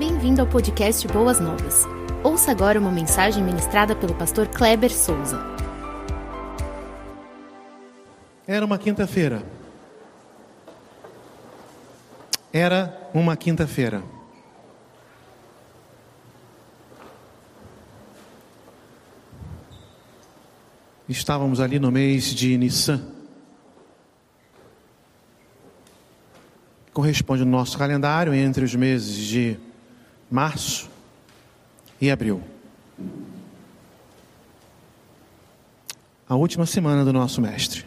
Bem-vindo ao podcast Boas Novas. Ouça agora uma mensagem ministrada pelo pastor Kleber Souza. Era uma quinta-feira. Era uma quinta-feira. Estávamos ali no mês de Nissan. Corresponde no nosso calendário entre os meses de março e abril. A última semana do nosso mestre,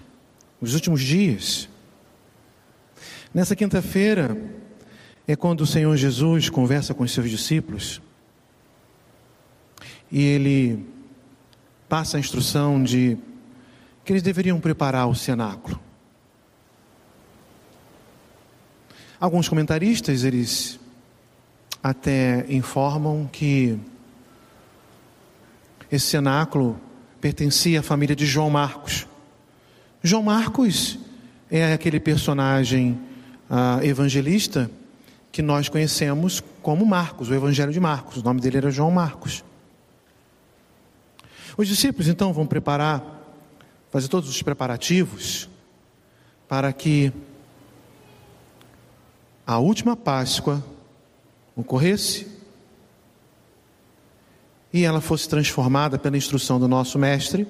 os últimos dias. Nessa quinta-feira é quando o Senhor Jesus conversa com os seus discípulos e ele passa a instrução de que eles deveriam preparar o cenáculo. Alguns comentaristas eles até informam que esse cenáculo pertencia à família de João Marcos. João Marcos é aquele personagem uh, evangelista que nós conhecemos como Marcos, o Evangelho de Marcos. O nome dele era João Marcos. Os discípulos então vão preparar, fazer todos os preparativos para que a última Páscoa ocorresse e ela fosse transformada pela instrução do nosso Mestre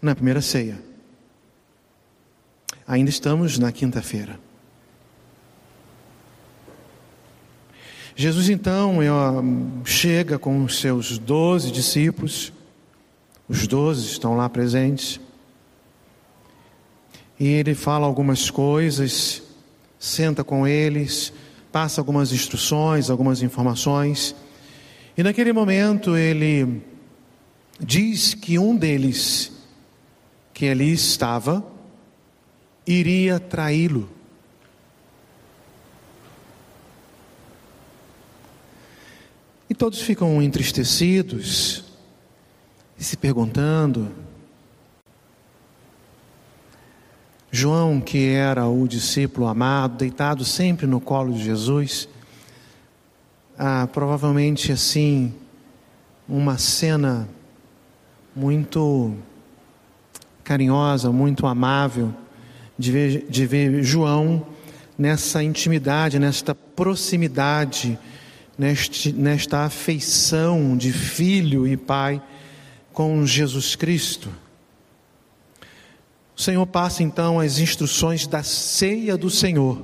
na primeira ceia. Ainda estamos na quinta-feira. Jesus então chega com os seus doze discípulos, os doze estão lá presentes, e ele fala algumas coisas, senta com eles, passa algumas instruções, algumas informações, e naquele momento ele diz que um deles, que ali estava, iria traí-lo. E todos ficam entristecidos e se perguntando. João, que era o discípulo amado, deitado sempre no colo de Jesus, ah, provavelmente assim, uma cena muito carinhosa, muito amável, de ver, de ver João nessa intimidade, nesta proximidade, neste, nesta afeição de filho e pai com Jesus Cristo. O Senhor passa então as instruções da ceia do Senhor.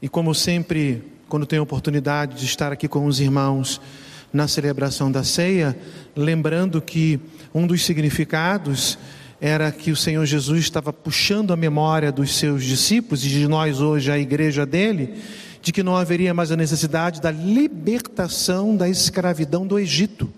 E como sempre, quando tenho oportunidade de estar aqui com os irmãos na celebração da ceia, lembrando que um dos significados era que o Senhor Jesus estava puxando a memória dos seus discípulos e de nós hoje, a igreja dele, de que não haveria mais a necessidade da libertação da escravidão do Egito.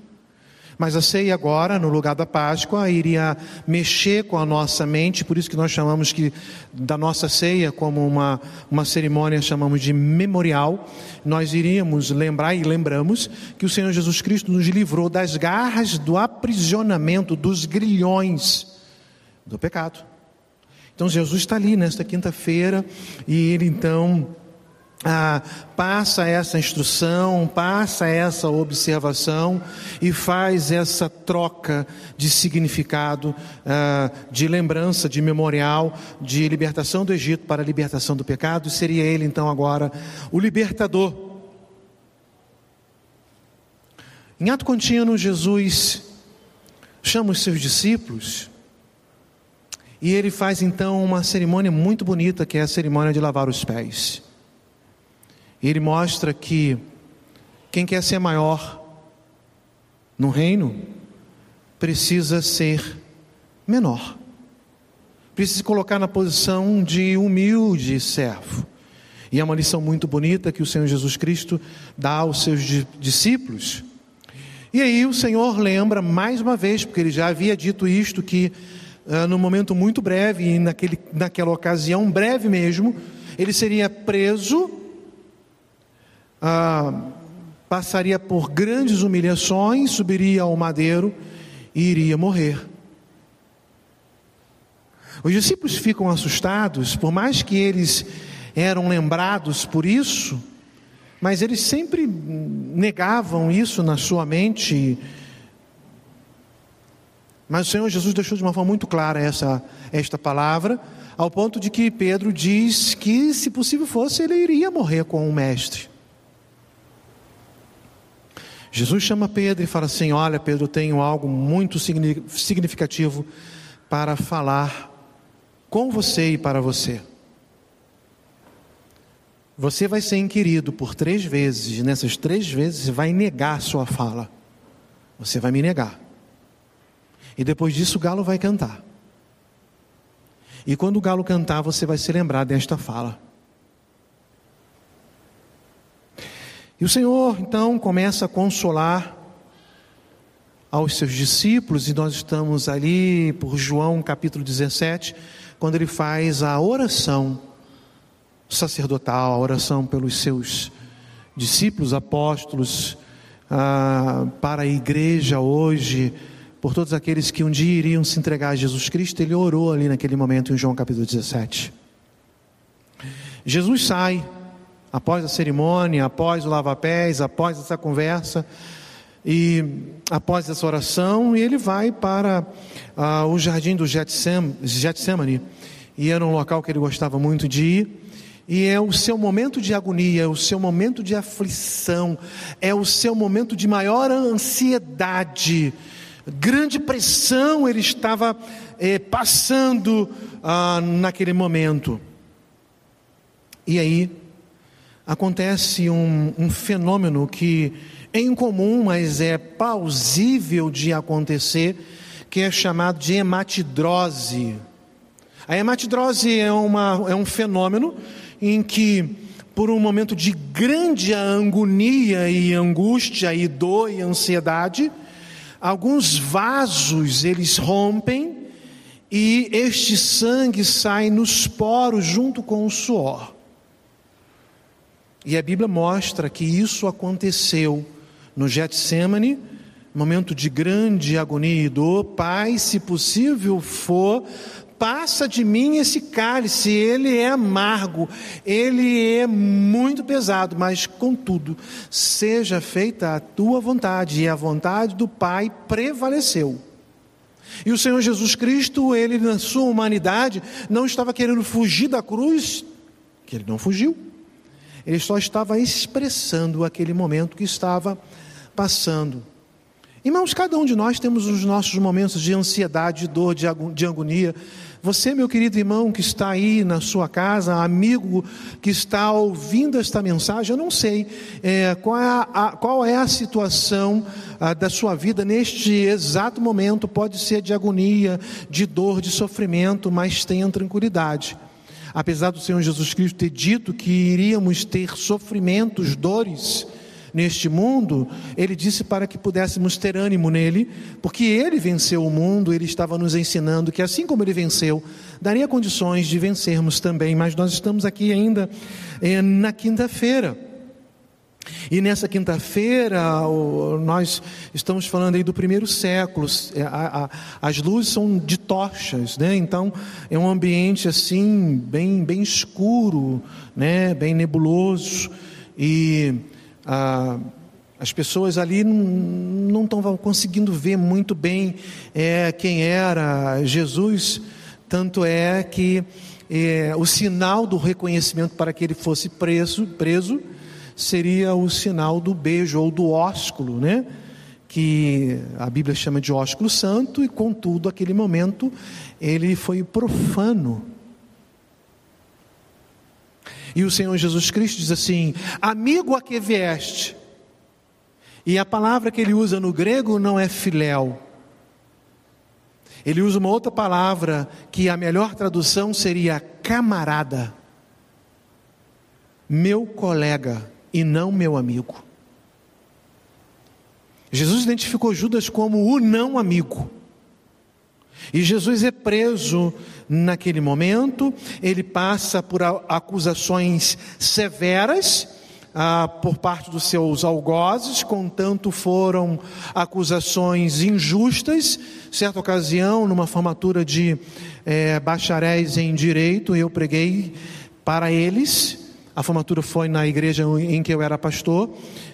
Mas a ceia agora, no lugar da Páscoa, iria mexer com a nossa mente, por isso que nós chamamos que da nossa ceia como uma, uma cerimônia, chamamos de memorial. Nós iríamos lembrar e lembramos que o Senhor Jesus Cristo nos livrou das garras do aprisionamento, dos grilhões do pecado. Então Jesus está ali nesta quinta-feira e ele então ah, passa essa instrução, passa essa observação e faz essa troca de significado, ah, de lembrança, de memorial, de libertação do Egito para a libertação do pecado. Seria ele então agora o libertador. Em ato contínuo, Jesus chama os seus discípulos e ele faz então uma cerimônia muito bonita, que é a cerimônia de lavar os pés. Ele mostra que quem quer ser maior no reino precisa ser menor. Precisa se colocar na posição de humilde servo. E é uma lição muito bonita que o Senhor Jesus Cristo dá aos seus discípulos. E aí o Senhor lembra mais uma vez, porque ele já havia dito isto, que uh, no momento muito breve, e naquele, naquela ocasião, breve mesmo, ele seria preso ah, passaria por grandes humilhações, subiria ao madeiro e iria morrer. Os discípulos ficam assustados, por mais que eles eram lembrados por isso, mas eles sempre negavam isso na sua mente. Mas o Senhor Jesus deixou de uma forma muito clara essa, esta palavra, ao ponto de que Pedro diz que, se possível fosse, ele iria morrer com o Mestre. Jesus chama Pedro e fala assim: Olha, Pedro, tenho algo muito significativo para falar com você e para você. Você vai ser inquirido por três vezes, e nessas três vezes vai negar sua fala. Você vai me negar. E depois disso o galo vai cantar. E quando o galo cantar, você vai se lembrar desta fala. E o Senhor então começa a consolar aos seus discípulos, e nós estamos ali por João capítulo 17, quando ele faz a oração sacerdotal, a oração pelos seus discípulos, apóstolos, ah, para a igreja hoje, por todos aqueles que um dia iriam se entregar a Jesus Cristo, ele orou ali naquele momento em João capítulo 17. Jesus sai, após a cerimônia, após o lava-pés, após essa conversa, e após essa oração, ele vai para ah, o jardim do Getsemane, e era um local que ele gostava muito de ir, e é o seu momento de agonia, é o seu momento de aflição, é o seu momento de maior ansiedade, grande pressão ele estava é, passando ah, naquele momento. E aí acontece um, um fenômeno que é incomum, mas é plausível de acontecer, que é chamado de hematidrose. A hematidrose é, uma, é um fenômeno em que, por um momento de grande agonia e angústia e dor e ansiedade, alguns vasos eles rompem e este sangue sai nos poros junto com o suor. E a Bíblia mostra que isso aconteceu no Getsemane, momento de grande agonia e dor. Pai, se possível for, passa de mim esse cálice, ele é amargo, ele é muito pesado, mas contudo, seja feita a tua vontade, e a vontade do Pai prevaleceu. E o Senhor Jesus Cristo, ele na sua humanidade, não estava querendo fugir da cruz, que ele não fugiu, ele só estava expressando aquele momento que estava passando. Irmãos, cada um de nós temos os nossos momentos de ansiedade, de dor, de agonia. Você, meu querido irmão que está aí na sua casa, amigo que está ouvindo esta mensagem, eu não sei é, qual, é a, qual, é a, situação a, da sua vida neste exato momento. Pode ser de agonia, de dor, de sofrimento, mas tenha tranquilidade. Apesar do Senhor Jesus Cristo ter dito que iríamos ter sofrimentos, dores, neste mundo, ele disse para que pudéssemos ter ânimo nele, porque ele venceu o mundo, ele estava nos ensinando que assim como ele venceu, daria condições de vencermos também, mas nós estamos aqui ainda é, na quinta-feira. E nessa quinta-feira, nós estamos falando aí do primeiro século, é, as luzes são de tochas, né? então é um ambiente assim, bem, bem escuro, né? bem nebuloso, e ah, as pessoas ali não estão conseguindo ver muito bem é, quem era Jesus, tanto é que é, o sinal do reconhecimento para que ele fosse preso, preso seria o sinal do beijo ou do ósculo, né? que a Bíblia chama de ósculo santo, e contudo, aquele momento, ele foi profano e o Senhor Jesus Cristo diz assim: Amigo a que vieste. E a palavra que ele usa no grego não é filéu. Ele usa uma outra palavra que a melhor tradução seria camarada. Meu colega e não meu amigo. Jesus identificou Judas como o não amigo. E Jesus é preso naquele momento, ele passa por acusações severas, ah, por parte dos seus algozes, contanto foram acusações injustas. Certa ocasião, numa formatura de eh, bacharéis em direito, eu preguei para eles. A formatura foi na igreja em que eu era pastor,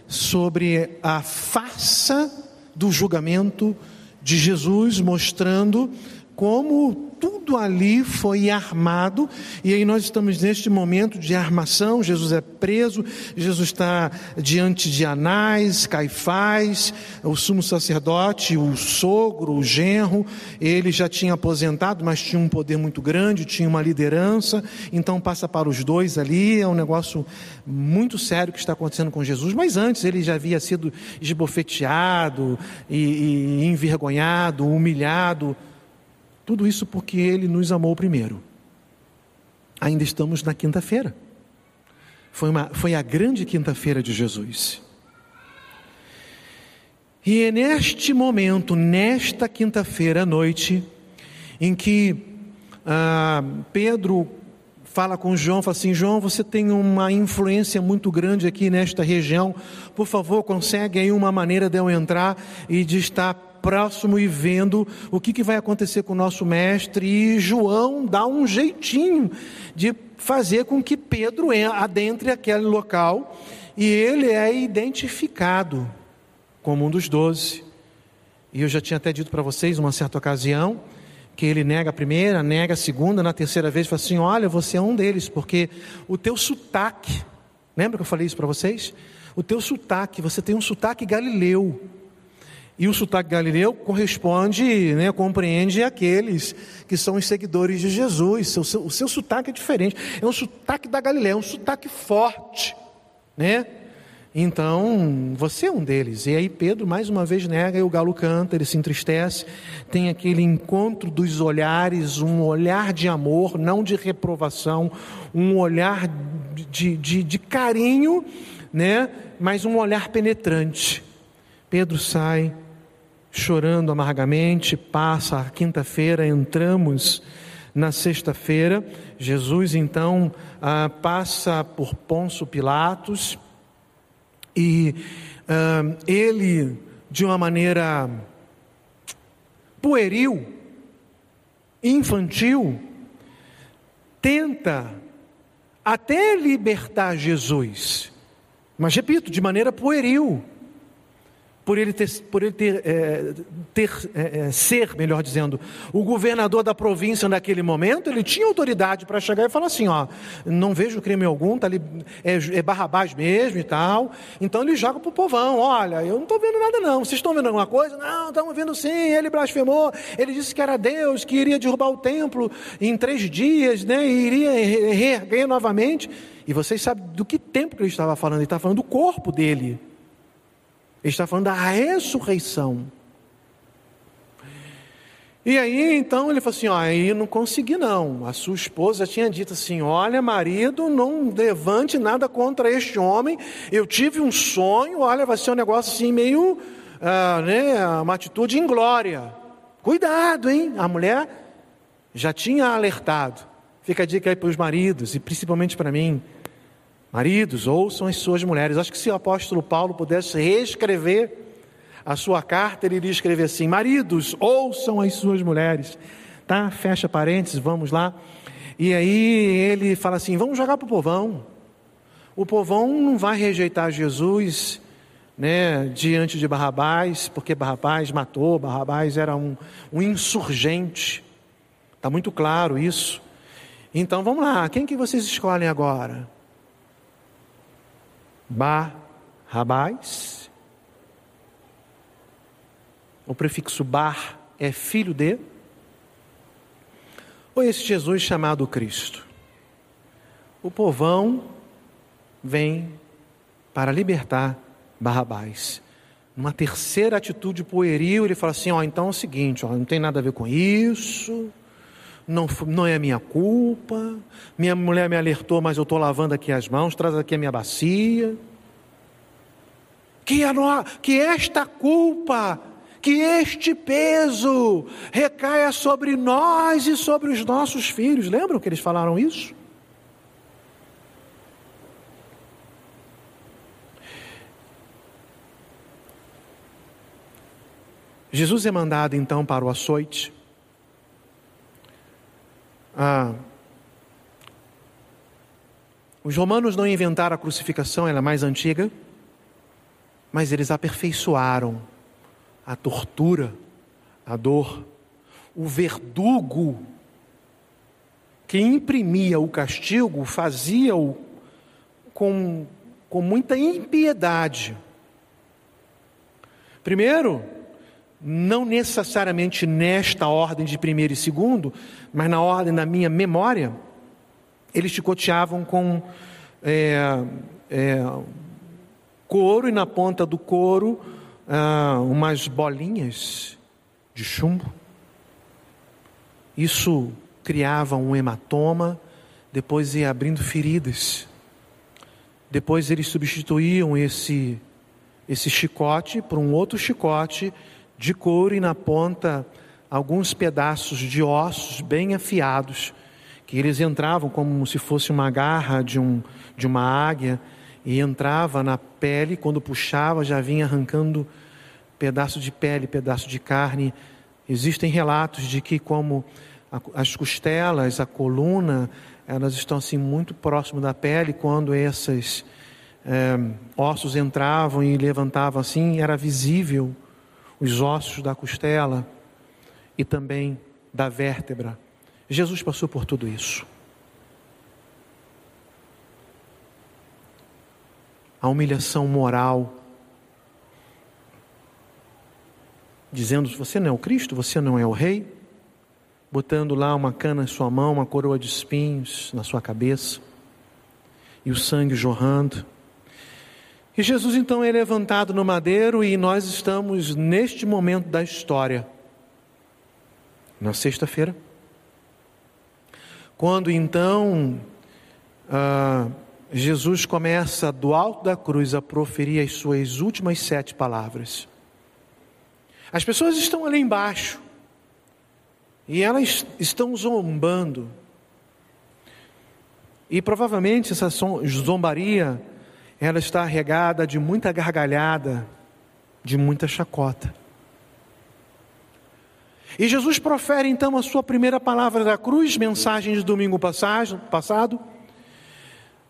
sobre a farsa do julgamento de Jesus, mostrando como tudo ali foi armado, e aí nós estamos neste momento de armação. Jesus é preso, Jesus está diante de Anás, Caifás, o sumo sacerdote, o sogro, o genro. Ele já tinha aposentado, mas tinha um poder muito grande, tinha uma liderança, então passa para os dois ali. É um negócio muito sério que está acontecendo com Jesus, mas antes ele já havia sido esbofeteado e, e envergonhado, humilhado tudo isso porque Ele nos amou primeiro. Ainda estamos na quinta-feira. Foi, uma, foi a grande quinta-feira de Jesus. E é neste momento, nesta quinta-feira à noite, em que ah, Pedro fala com João, fala assim: João, você tem uma influência muito grande aqui nesta região, por favor, consegue aí uma maneira de eu entrar e de estar próximo e vendo o que, que vai acontecer com o nosso mestre. E João dá um jeitinho de fazer com que Pedro adentre aquele local e ele é identificado como um dos doze. E eu já tinha até dito para vocês, uma certa ocasião, que ele nega a primeira, nega a segunda, na terceira vez fala assim: Olha, você é um deles, porque o teu sotaque, lembra que eu falei isso para vocês? O teu sotaque, você tem um sotaque galileu. E o sotaque galileu corresponde, né, compreende aqueles que são os seguidores de Jesus. O seu, o seu sotaque é diferente. É um sotaque da Galileia, é um sotaque forte. Né? Então, você é um deles. E aí Pedro mais uma vez nega e o galo canta, ele se entristece. Tem aquele encontro dos olhares, um olhar de amor, não de reprovação, um olhar de, de, de carinho, né? mas um olhar penetrante. Pedro sai, chorando amargamente, passa a quinta-feira, entramos na sexta-feira. Jesus então ah, passa por Ponço Pilatos e ah, ele, de uma maneira pueril, infantil, tenta até libertar Jesus, mas repito, de maneira pueril por ele ter, por ele ter, é, ter é, ser, melhor dizendo, o governador da província naquele momento, ele tinha autoridade para chegar e falar assim, ó, não vejo crime algum, tá ali, é, é Barrabás mesmo e tal. Então ele joga para o povão, olha, eu não estou vendo nada não, vocês estão vendo alguma coisa? Não, estamos vendo sim, ele blasfemou, ele disse que era Deus, que iria derrubar o templo em três dias, né, e iria reerguer novamente. E vocês sabem do que tempo que ele estava falando, ele estava falando do corpo dele. Ele está falando da ressurreição. E aí, então, ele falou assim: ó, aí não consegui não. A sua esposa tinha dito assim: olha, marido, não levante nada contra este homem. Eu tive um sonho, olha, vai ser um negócio assim meio, ah, né, uma atitude inglória. Cuidado, hein? A mulher já tinha alertado. Fica a dica aí para os maridos e principalmente para mim. Maridos, ouçam as suas mulheres. Acho que se o apóstolo Paulo pudesse reescrever a sua carta, ele iria escrever assim: Maridos, ouçam as suas mulheres. Tá? Fecha parênteses, vamos lá. E aí ele fala assim: vamos jogar para o povão. O povão não vai rejeitar Jesus né, diante de Barrabás, porque Barrabás matou, Barrabás era um, um insurgente. Está muito claro isso. Então vamos lá, quem que vocês escolhem agora? Barrabás. O prefixo bar é filho de. Ou esse Jesus chamado Cristo? O povão vem para libertar Barrabás. Numa terceira atitude pueril, ele fala assim: ó, então é o seguinte, ó, não tem nada a ver com isso, não, não é minha culpa, minha mulher me alertou, mas eu estou lavando aqui as mãos, traz aqui a minha bacia. Que, a, que esta culpa, que este peso recaia sobre nós e sobre os nossos filhos. Lembram que eles falaram isso? Jesus é mandado então para o açoite ah, os romanos não inventaram a crucificação, ela é mais antiga, mas eles aperfeiçoaram a tortura, a dor, o verdugo que imprimia o castigo fazia-o com, com muita impiedade. Primeiro, não necessariamente nesta ordem de primeiro e segundo, mas na ordem da minha memória, eles chicoteavam com é, é, couro e na ponta do couro ah, umas bolinhas de chumbo. Isso criava um hematoma, depois ia abrindo feridas. Depois eles substituíam esse, esse chicote por um outro chicote de couro e na ponta alguns pedaços de ossos bem afiados, que eles entravam como se fosse uma garra de, um, de uma águia e entrava na pele, quando puxava já vinha arrancando pedaço de pele, pedaço de carne. Existem relatos de que como as costelas, a coluna, elas estão assim muito próximo da pele. Quando esses é, ossos entravam e levantavam assim, era visível os ossos da costela e também da vértebra. Jesus passou por tudo isso. A humilhação moral, dizendo: você não é o Cristo, você não é o Rei botando lá uma cana em sua mão, uma coroa de espinhos na sua cabeça, e o sangue jorrando. E Jesus então é levantado no madeiro, e nós estamos neste momento da história, na sexta-feira, quando então ah, Jesus começa do alto da cruz a proferir as suas últimas sete palavras. As pessoas estão ali embaixo, e elas estão zombando. E provavelmente essa zombaria ela está regada de muita gargalhada, de muita chacota. E Jesus profere então a sua primeira palavra da cruz, mensagem de domingo passado.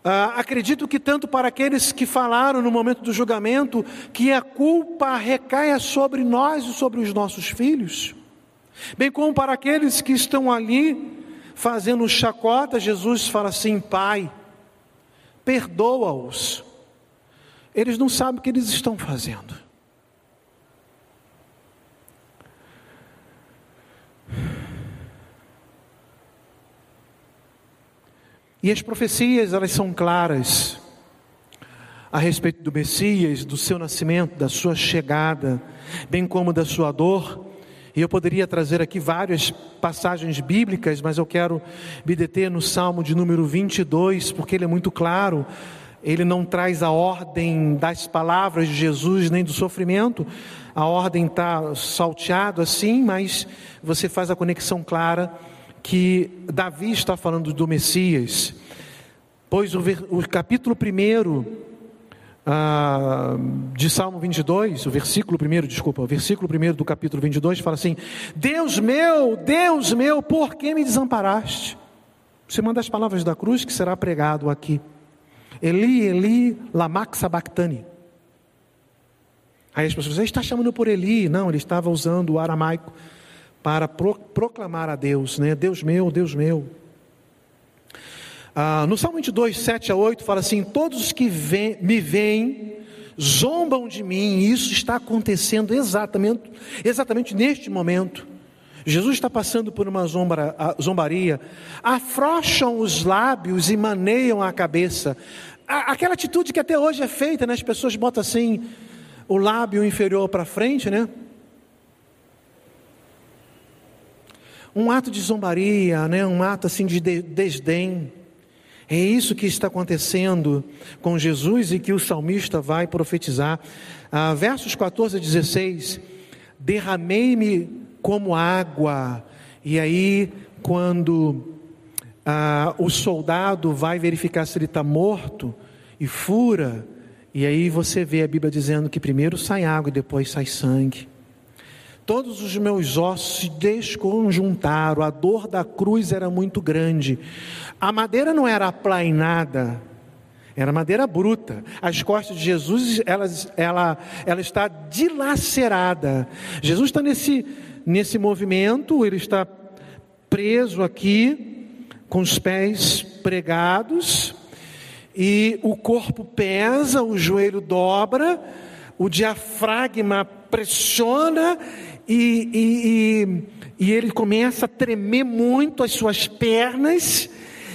Ah, acredito que tanto para aqueles que falaram no momento do julgamento, que a culpa recaia sobre nós e sobre os nossos filhos. Bem como para aqueles que estão ali fazendo chacota, Jesus fala assim: Pai, perdoa-os. Eles não sabem o que eles estão fazendo. E as profecias, elas são claras a respeito do Messias, do seu nascimento, da sua chegada, bem como da sua dor e eu poderia trazer aqui várias passagens bíblicas, mas eu quero me deter no Salmo de número 22, porque ele é muito claro. Ele não traz a ordem das palavras de Jesus nem do sofrimento. A ordem está salteado assim, mas você faz a conexão clara que Davi está falando do Messias. Pois o, o capítulo 1 ah, de Salmo 22, o versículo 1, desculpa, o versículo 1 do capítulo 22 fala assim: Deus meu, Deus meu, por que me desamparaste? Você manda as palavras da cruz que será pregado aqui. Eli, Eli, lamak sabachthani. Aí as pessoas, ele está chamando por Eli. Não, ele estava usando o aramaico para pro, proclamar a Deus, né? Deus meu, Deus meu. Ah, no Salmo 22, 7 a 8, fala assim: Todos os que vem, me veem zombam de mim, e isso está acontecendo exatamente, exatamente neste momento. Jesus está passando por uma zombaria, afrouxam os lábios e maneiam a cabeça. Aquela atitude que até hoje é feita, né? as pessoas botam assim o lábio inferior para frente, né? Um ato de zombaria, né? um ato assim de desdém. É isso que está acontecendo com Jesus e que o salmista vai profetizar. Ah, versos 14 a 16: Derramei-me como água. E aí, quando ah, o soldado vai verificar se ele está morto e fura, e aí você vê a Bíblia dizendo que primeiro sai água e depois sai sangue. Todos os meus ossos se desconjuntaram, a dor da cruz era muito grande. A madeira não era aplainada, era madeira bruta. As costas de Jesus, ela, ela, ela está dilacerada. Jesus está nesse, nesse movimento, ele está preso aqui, com os pés pregados, e o corpo pesa, o joelho dobra, o diafragma pressiona e, e, e, e ele começa a tremer muito as suas pernas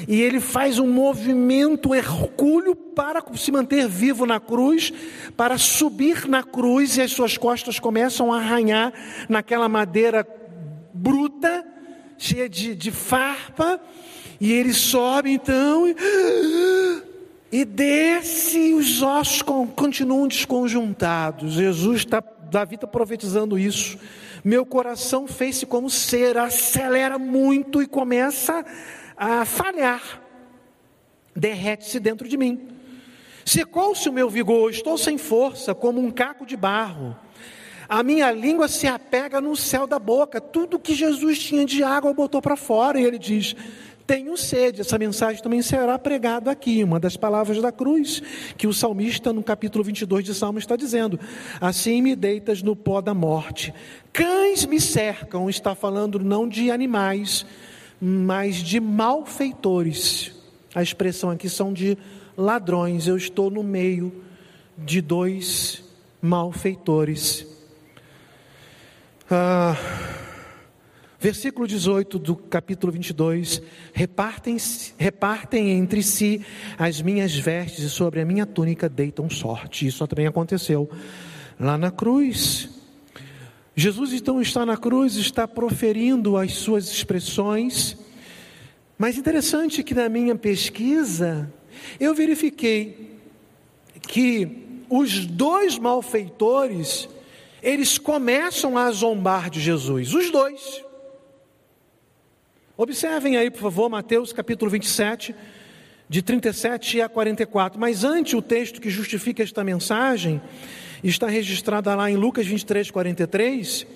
e ele faz um movimento hercúleo para se manter vivo na cruz, para subir na cruz e as suas costas começam a arranhar naquela madeira bruta, cheia de, de farpa, e ele sobe então e, e desce, e os ossos continuam desconjuntados. Jesus está, Davi está profetizando isso. Meu coração fez-se como ser, acelera muito e começa a falhar, derrete-se dentro de mim. Secou-se o meu vigor, estou sem força, como um caco de barro. A minha língua se apega no céu da boca. Tudo que Jesus tinha de água botou para fora. E ele diz: Tenho sede. Essa mensagem também será pregada aqui. Uma das palavras da cruz que o salmista, no capítulo 22 de Salmo, está dizendo: Assim me deitas no pó da morte. Cães me cercam. Está falando não de animais, mas de malfeitores. A expressão aqui são de ladrões. Eu estou no meio de dois malfeitores. Ah, versículo 18 do capítulo 22: repartem, repartem entre si as minhas vestes e sobre a minha túnica deitam sorte. Isso também aconteceu lá na cruz. Jesus então está na cruz, está proferindo as suas expressões, mas interessante que na minha pesquisa eu verifiquei que os dois malfeitores eles começam a zombar de Jesus, os dois. Observem aí, por favor, Mateus capítulo 27, de 37 a 44. Mas antes, o texto que justifica esta mensagem está registrada lá em Lucas 23, 43,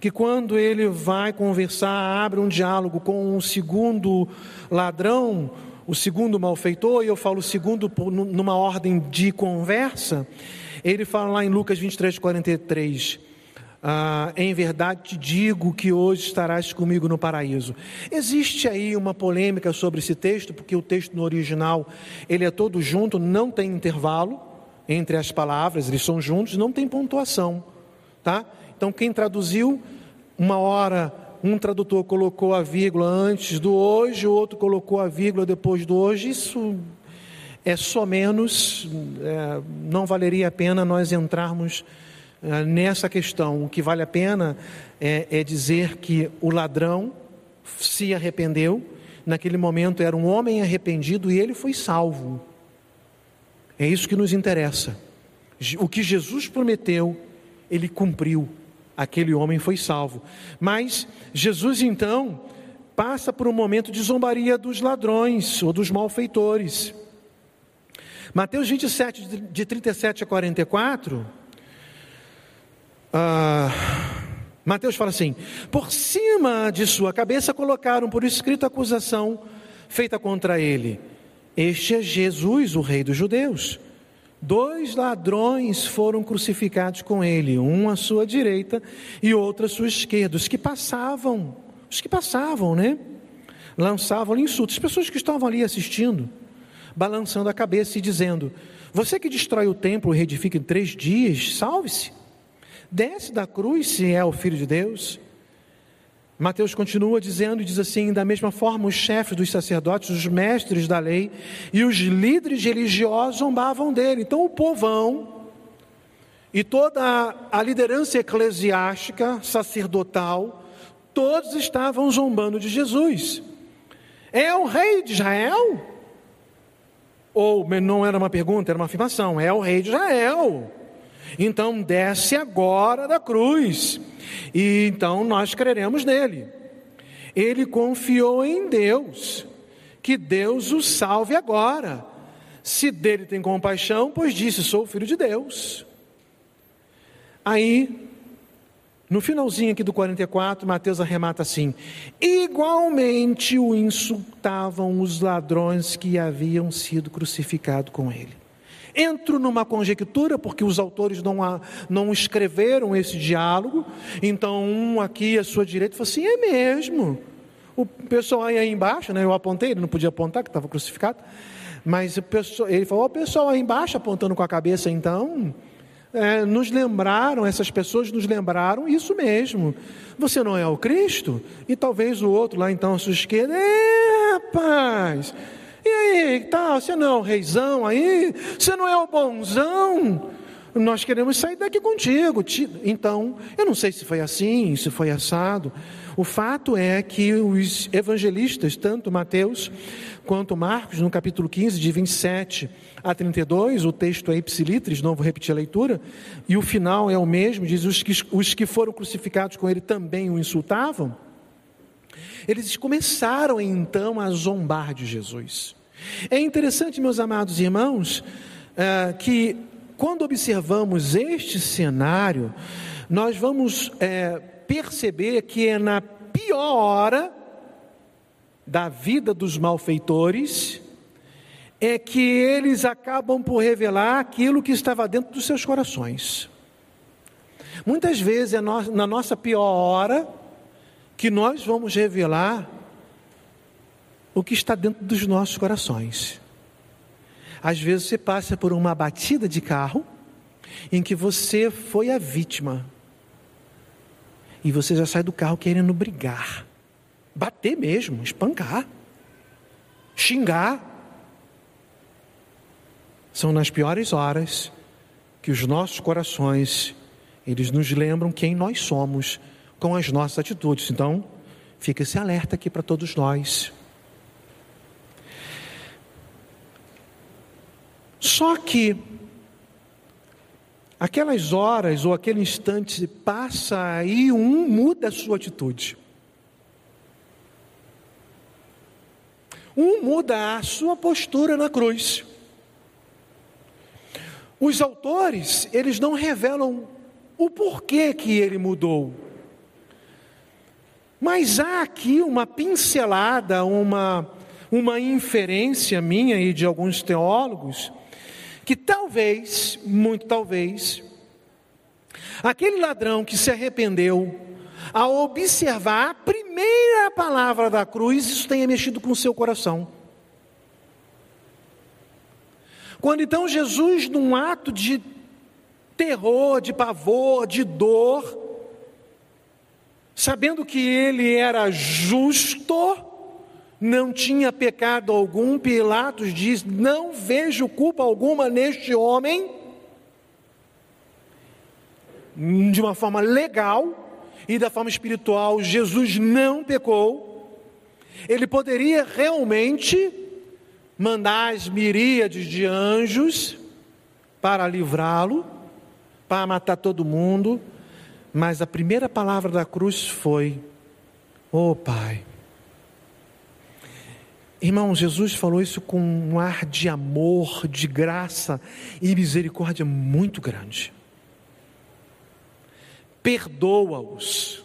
que quando ele vai conversar, abre um diálogo com um segundo ladrão, o segundo malfeitor, e eu falo segundo numa ordem de conversa, ele fala lá em Lucas 23, 43. Ah, em verdade te digo que hoje estarás comigo no paraíso. Existe aí uma polêmica sobre esse texto, porque o texto no original ele é todo junto, não tem intervalo entre as palavras, eles são juntos, não tem pontuação, tá? Então quem traduziu, uma hora um tradutor colocou a vírgula antes do hoje, o outro colocou a vírgula depois do hoje, isso é só menos, é, não valeria a pena nós entrarmos é, nessa questão. O que vale a pena é, é dizer que o ladrão se arrependeu, naquele momento era um homem arrependido e ele foi salvo. É isso que nos interessa. O que Jesus prometeu, ele cumpriu. Aquele homem foi salvo. Mas Jesus então passa por um momento de zombaria dos ladrões ou dos malfeitores. Mateus 27, de 37 a 44. Ah, Mateus fala assim: Por cima de sua cabeça colocaram por escrito acusação feita contra ele este é Jesus, o Rei dos Judeus. Dois ladrões foram crucificados com ele, um à sua direita e outro à sua esquerda. Os que passavam, os que passavam, né? Lançavam insultos. As pessoas que estavam ali assistindo, balançando a cabeça e dizendo: Você que destrói o templo e reedifica em três dias, salve-se. Desce da cruz se é o Filho de Deus. Mateus continua dizendo e diz assim: da mesma forma, os chefes dos sacerdotes, os mestres da lei e os líderes religiosos zombavam dele. Então, o povão e toda a liderança eclesiástica, sacerdotal, todos estavam zombando de Jesus. É o rei de Israel? Ou não era uma pergunta, era uma afirmação: é o rei de Israel. Então desce agora da cruz, e então nós creremos nele. Ele confiou em Deus, que Deus o salve agora. Se dele tem compaixão, pois disse: Sou filho de Deus. Aí, No finalzinho aqui do 44, Mateus arremata assim: igualmente o insultavam os ladrões que haviam sido crucificados com ele. Entro numa conjectura, porque os autores não, não escreveram esse diálogo, então um aqui à sua direita falou assim: é mesmo. O pessoal aí embaixo, né, eu apontei, ele não podia apontar, que estava crucificado, mas o pessoal, ele falou: o pessoal aí embaixo apontando com a cabeça, então, é, nos lembraram, essas pessoas nos lembraram isso mesmo. Você não é o Cristo? E talvez o outro lá então à sua esquerda, é rapaz. E aí, tá, você não é o reizão aí? Você não é o bonzão? Nós queremos sair daqui contigo. Então, eu não sei se foi assim, se foi assado. O fato é que os evangelistas, tanto Mateus quanto Marcos, no capítulo 15, de 27 a 32, o texto é ipsilitris, não vou repetir a leitura, e o final é o mesmo, diz: os que, os que foram crucificados com ele também o insultavam. Eles começaram então a zombar de Jesus. É interessante, meus amados irmãos, é, que quando observamos este cenário, nós vamos é, perceber que é na pior hora da vida dos malfeitores é que eles acabam por revelar aquilo que estava dentro dos seus corações. Muitas vezes é na nossa pior hora que nós vamos revelar o que está dentro dos nossos corações. Às vezes você passa por uma batida de carro em que você foi a vítima e você já sai do carro querendo brigar, bater mesmo, espancar, xingar. São nas piores horas que os nossos corações eles nos lembram quem nós somos com as nossas atitudes. Então, fica esse alerta aqui para todos nós. Só que aquelas horas ou aquele instante passa e um muda a sua atitude. Um muda a sua postura na cruz. Os autores, eles não revelam o porquê que ele mudou. Mas há aqui uma pincelada, uma, uma inferência minha e de alguns teólogos, que talvez, muito talvez, aquele ladrão que se arrependeu, ao observar a primeira palavra da cruz, isso tenha mexido com o seu coração. Quando então Jesus, num ato de terror, de pavor, de dor, sabendo que ele era justo, não tinha pecado algum, Pilatos diz: Não vejo culpa alguma neste homem, de uma forma legal e da forma espiritual, Jesus não pecou. Ele poderia realmente mandar as miríades de anjos para livrá-lo, para matar todo mundo, mas a primeira palavra da cruz foi: Oh Pai. Irmão, Jesus falou isso com um ar de amor, de graça e misericórdia muito grande. Perdoa-os.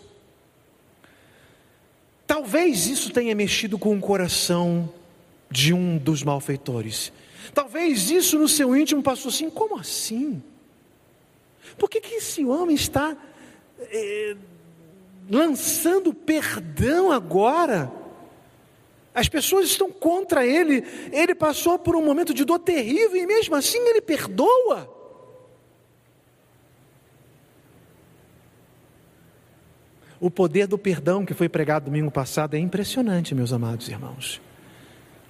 Talvez isso tenha mexido com o coração de um dos malfeitores. Talvez isso no seu íntimo passou assim: como assim? Por que, que esse homem está é, lançando perdão agora. As pessoas estão contra ele. Ele passou por um momento de dor terrível e mesmo assim ele perdoa. O poder do perdão que foi pregado domingo passado é impressionante, meus amados irmãos.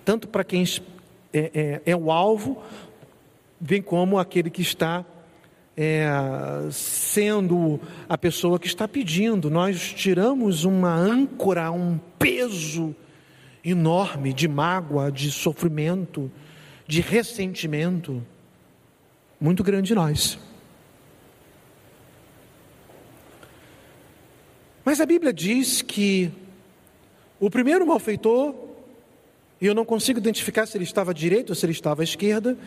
Tanto para quem é, é, é o alvo, bem como aquele que está é, sendo a pessoa que está pedindo. Nós tiramos uma âncora, um peso enorme de mágoa, de sofrimento, de ressentimento, muito grande de nós. Mas a Bíblia diz que o primeiro malfeitor, e eu não consigo identificar se ele estava à direita ou se ele estava à esquerda,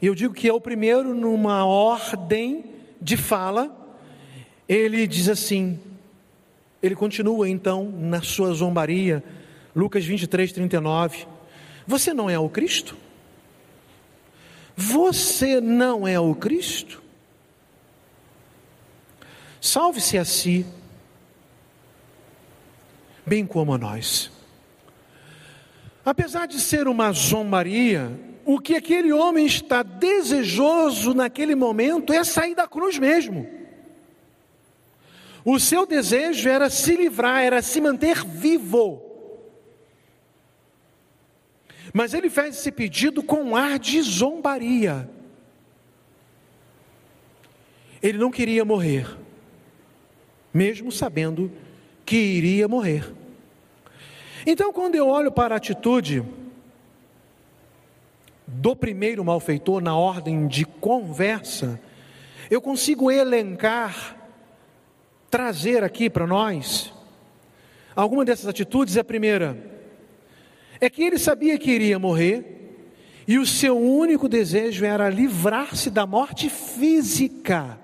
e eu digo que é o primeiro numa ordem de fala. Ele diz assim: Ele continua então na sua zombaria, Lucas 23, 39. Você não é o Cristo? Você não é o Cristo? Salve-se a si, bem como a nós. Apesar de ser uma zombaria, o que aquele homem está desejoso naquele momento é sair da cruz mesmo. O seu desejo era se livrar, era se manter vivo. Mas ele fez esse pedido com um ar de zombaria. Ele não queria morrer, mesmo sabendo que iria morrer. Então, quando eu olho para a atitude do primeiro malfeitor na ordem de conversa, eu consigo elencar, trazer aqui para nós, alguma dessas atitudes. A primeira é que ele sabia que iria morrer, e o seu único desejo era livrar-se da morte física.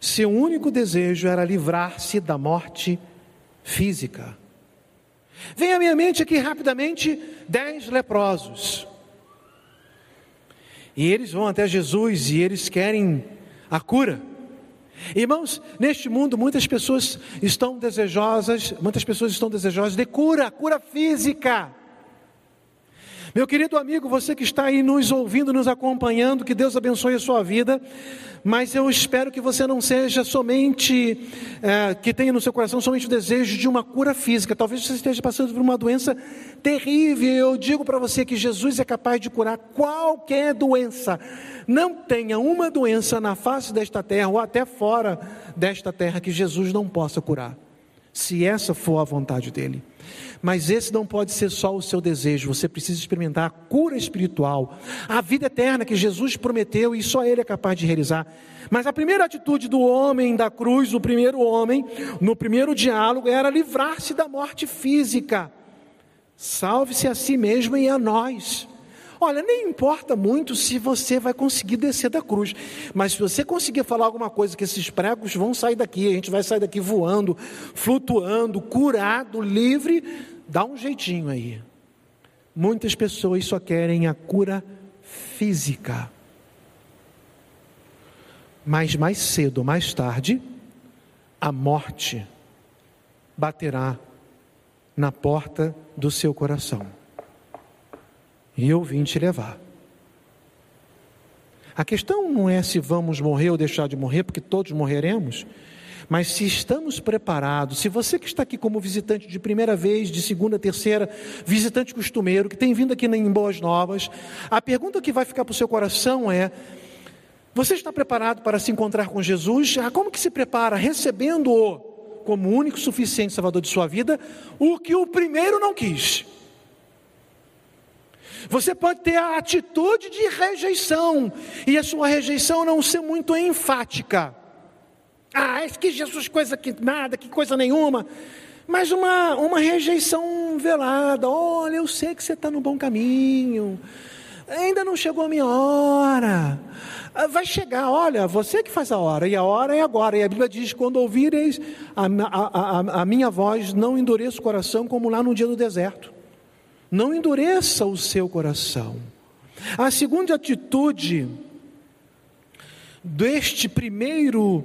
Seu único desejo era livrar-se da morte física. Vem à minha mente aqui rapidamente dez leprosos. E eles vão até Jesus e eles querem a cura. Irmãos, neste mundo muitas pessoas estão desejosas, muitas pessoas estão desejosas de cura, cura física. Meu querido amigo, você que está aí nos ouvindo, nos acompanhando, que Deus abençoe a sua vida, mas eu espero que você não seja somente, é, que tenha no seu coração somente o desejo de uma cura física. Talvez você esteja passando por uma doença terrível. Eu digo para você que Jesus é capaz de curar qualquer doença. Não tenha uma doença na face desta terra ou até fora desta terra que Jesus não possa curar, se essa for a vontade dEle. Mas esse não pode ser só o seu desejo, você precisa experimentar a cura espiritual, a vida eterna que Jesus prometeu e só Ele é capaz de realizar. Mas a primeira atitude do homem da cruz, do primeiro homem, no primeiro diálogo, era livrar-se da morte física. Salve-se a si mesmo e a nós. Olha, nem importa muito se você vai conseguir descer da cruz, mas se você conseguir falar alguma coisa que esses pregos vão sair daqui, a gente vai sair daqui voando, flutuando, curado, livre, dá um jeitinho aí. Muitas pessoas só querem a cura física. Mas mais cedo ou mais tarde, a morte baterá na porta do seu coração e eu vim te levar. A questão não é se vamos morrer ou deixar de morrer, porque todos morreremos, mas se estamos preparados, se você que está aqui como visitante de primeira vez, de segunda, terceira, visitante costumeiro, que tem vindo aqui em Boas Novas, a pergunta que vai ficar para o seu coração é: você está preparado para se encontrar com Jesus? Ah, como que se prepara? Recebendo-o como único suficiente Salvador de sua vida, o que o primeiro não quis. Você pode ter a atitude de rejeição, e a sua rejeição não ser muito enfática. Ah, é que Jesus coisa que nada, que coisa nenhuma. Mas uma, uma rejeição velada. Olha, eu sei que você está no bom caminho. Ainda não chegou a minha hora. Ah, vai chegar, olha, você que faz a hora, e a hora é agora. E a Bíblia diz: quando ouvireis a, a, a, a minha voz, não endureça o coração como lá no dia do deserto. Não endureça o seu coração. A segunda atitude deste primeiro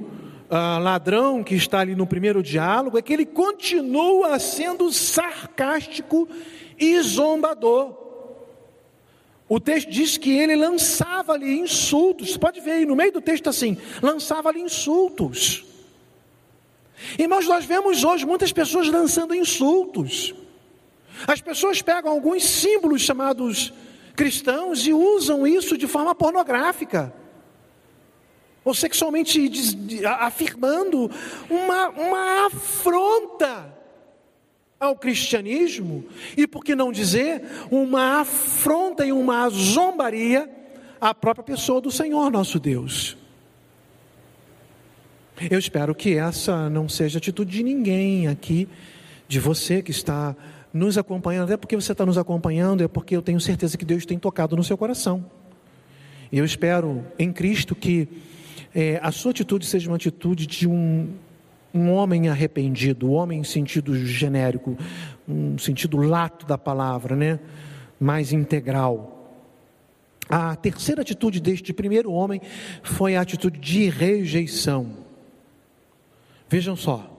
uh, ladrão que está ali no primeiro diálogo é que ele continua sendo sarcástico e zombador. O texto diz que ele lançava ali insultos. Você pode ver aí no meio do texto assim: lançava ali insultos. Irmãos, nós vemos hoje muitas pessoas lançando insultos. As pessoas pegam alguns símbolos chamados cristãos e usam isso de forma pornográfica, ou sexualmente afirmando uma, uma afronta ao cristianismo, e por que não dizer, uma afronta e uma zombaria à própria pessoa do Senhor nosso Deus. Eu espero que essa não seja a atitude de ninguém aqui, de você que está nos acompanhando, até porque você está nos acompanhando, é porque eu tenho certeza que Deus tem tocado no seu coração. E eu espero em Cristo que é, a sua atitude seja uma atitude de um um homem arrependido, homem em sentido genérico, um sentido lato da palavra, né? mais integral. A terceira atitude deste primeiro homem foi a atitude de rejeição. Vejam só,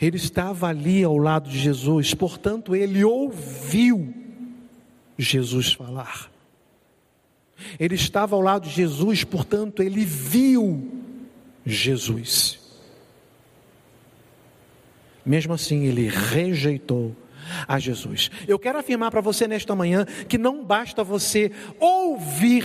ele estava ali ao lado de Jesus, portanto, ele ouviu Jesus falar. Ele estava ao lado de Jesus, portanto, ele viu Jesus. Mesmo assim, ele rejeitou a Jesus. Eu quero afirmar para você nesta manhã que não basta você ouvir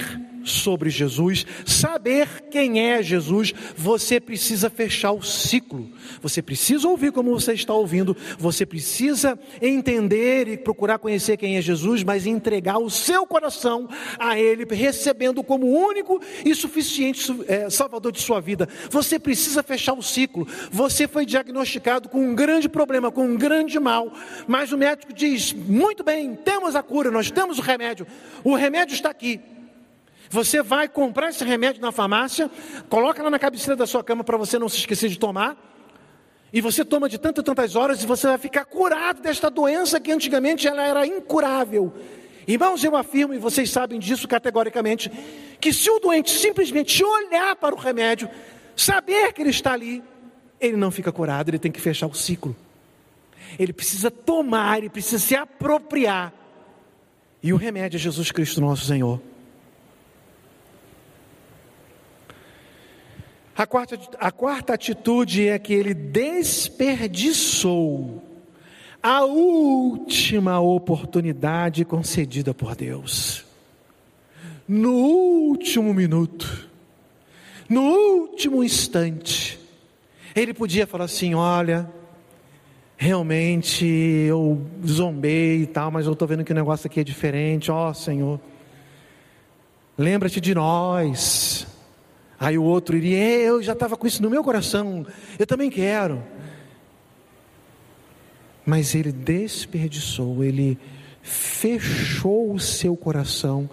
sobre Jesus, saber quem é Jesus, você precisa fechar o ciclo. Você precisa ouvir como você está ouvindo, você precisa entender e procurar conhecer quem é Jesus, mas entregar o seu coração a Ele, recebendo como único e suficiente é, Salvador de sua vida. Você precisa fechar o ciclo. Você foi diagnosticado com um grande problema, com um grande mal, mas o médico diz: muito bem, temos a cura, nós temos o remédio, o remédio está aqui. Você vai comprar esse remédio na farmácia, coloca lá na cabeceira da sua cama para você não se esquecer de tomar. E você toma de tantas e tantas horas e você vai ficar curado desta doença que antigamente ela era incurável. Irmãos, eu afirmo, e vocês sabem disso categoricamente, que se o doente simplesmente olhar para o remédio, saber que ele está ali, ele não fica curado, ele tem que fechar o ciclo. Ele precisa tomar, ele precisa se apropriar. E o remédio é Jesus Cristo, nosso Senhor. A quarta, a quarta atitude é que ele desperdiçou a última oportunidade concedida por Deus. No último minuto, no último instante, ele podia falar assim: Olha, realmente eu zombei e tal, mas eu estou vendo que o negócio aqui é diferente. Ó oh, Senhor, lembra-te de nós. Aí o outro iria, é, eu já estava com isso no meu coração, eu também quero. Mas ele desperdiçou, ele fechou o seu coração,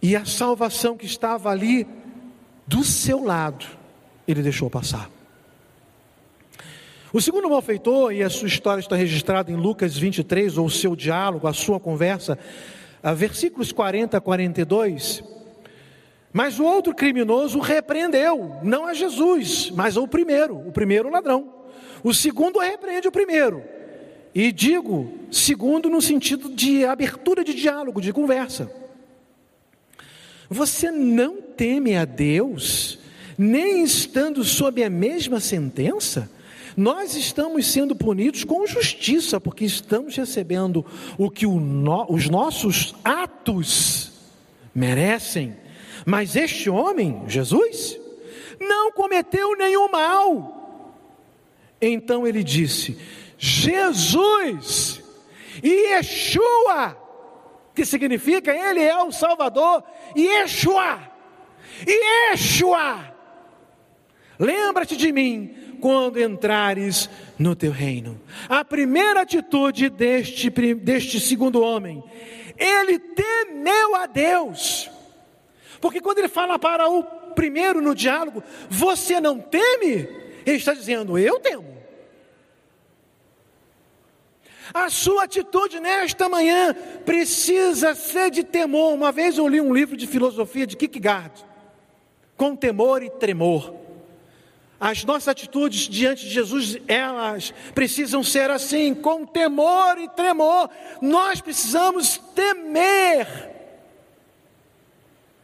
e a salvação que estava ali do seu lado, ele deixou passar. O segundo malfeitor, e a sua história está registrada em Lucas 23, ou o seu diálogo, a sua conversa, versículos 40 a 42, mas o outro criminoso repreendeu, não a Jesus, mas ao primeiro, o primeiro ladrão. O segundo repreende o primeiro. E digo, segundo no sentido de abertura de diálogo, de conversa. Você não teme a Deus, nem estando sob a mesma sentença? Nós estamos sendo punidos com justiça, porque estamos recebendo o que o no, os nossos atos merecem. Mas este homem, Jesus, não cometeu nenhum mal. Então ele disse: Jesus, Yeshua, que significa Ele é o Salvador, Yeshua, Yeshua, lembra-te de mim quando entrares no teu reino. A primeira atitude deste, deste segundo homem, ele temeu a Deus. Porque quando ele fala para o primeiro no diálogo, você não teme? Ele está dizendo, eu temo. A sua atitude nesta manhã precisa ser de temor. Uma vez eu li um livro de filosofia de Kierkegaard, com temor e tremor. As nossas atitudes diante de Jesus, elas precisam ser assim, com temor e tremor. Nós precisamos temer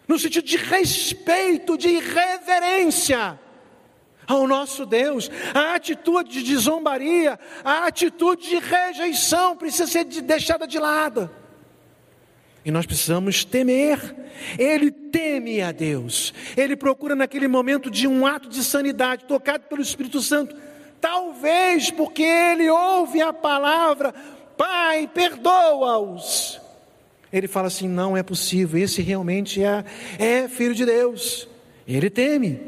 no sentido de respeito, de reverência ao nosso Deus. A atitude de zombaria, a atitude de rejeição precisa ser deixada de lado. E nós precisamos temer. Ele teme a Deus. Ele procura naquele momento de um ato de sanidade, tocado pelo Espírito Santo. Talvez porque ele ouve a palavra, Pai, perdoa-os ele fala assim: não é possível, esse realmente é, é filho de Deus. Ele teme.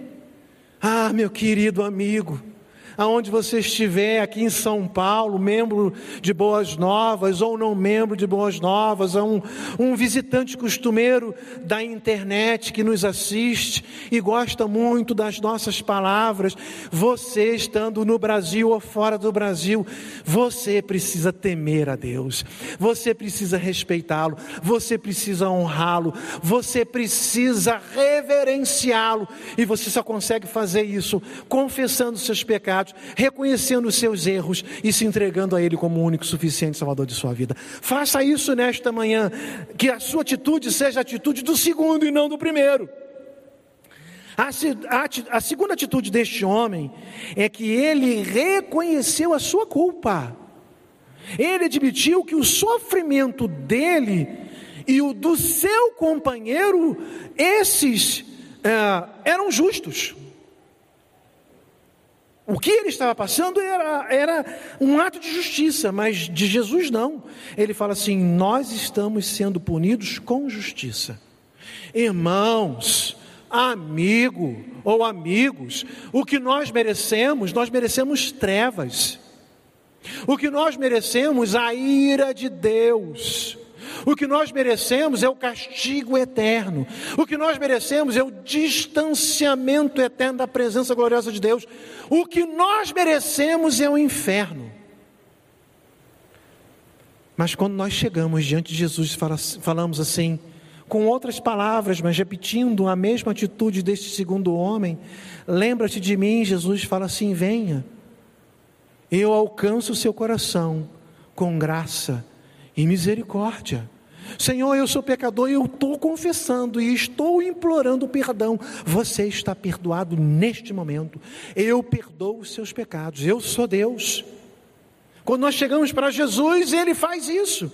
Ah, meu querido amigo, aonde você estiver, aqui em São Paulo, membro de Boas Novas ou não membro de Boas Novas, um, um visitante costumeiro da internet que nos assiste e gosta muito das nossas palavras, você estando no Brasil ou fora do Brasil, você precisa temer a Deus, você precisa respeitá-lo, você precisa honrá-lo, você precisa reverenciá-lo e você só consegue fazer isso confessando seus pecados, reconhecendo os seus erros e se entregando a Ele como o único suficiente Salvador de sua vida. Faça isso nesta manhã, que a sua atitude seja a atitude do segundo e não do primeiro. A, a, a, segunda atitude deste homem é que ele reconheceu a sua culpa. Ele admitiu que o sofrimento dele e o do seu companheiro, esses é, eram justos. O que ele estava passando era, era um ato de justiça, mas de Jesus não. Ele fala assim: nós estamos sendo punidos com justiça. Irmãos, amigo ou amigos, o que nós merecemos, nós merecemos trevas. O que nós merecemos, a ira de Deus. O que nós merecemos é o castigo eterno. O que nós merecemos é o distanciamento eterno da presença gloriosa de Deus. O que nós merecemos é o inferno. Mas quando nós chegamos diante de Jesus falamos assim, com outras palavras, mas repetindo a mesma atitude deste segundo homem, lembra-te de mim, Jesus fala assim: venha, eu alcanço o seu coração com graça e misericórdia. Senhor, eu sou pecador e eu estou confessando e estou implorando perdão. Você está perdoado neste momento. Eu perdoo os seus pecados. Eu sou Deus. Quando nós chegamos para Jesus, ele faz isso.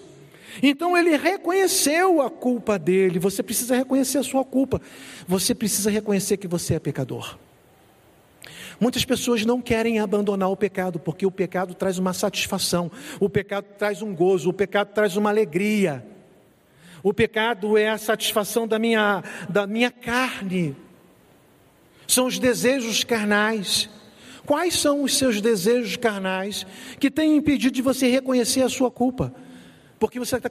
Então ele reconheceu a culpa dele. Você precisa reconhecer a sua culpa. Você precisa reconhecer que você é pecador. Muitas pessoas não querem abandonar o pecado, porque o pecado traz uma satisfação, o pecado traz um gozo, o pecado traz uma alegria. O pecado é a satisfação da minha, da minha carne, são os desejos carnais. Quais são os seus desejos carnais que têm impedido de você reconhecer a sua culpa? Porque você está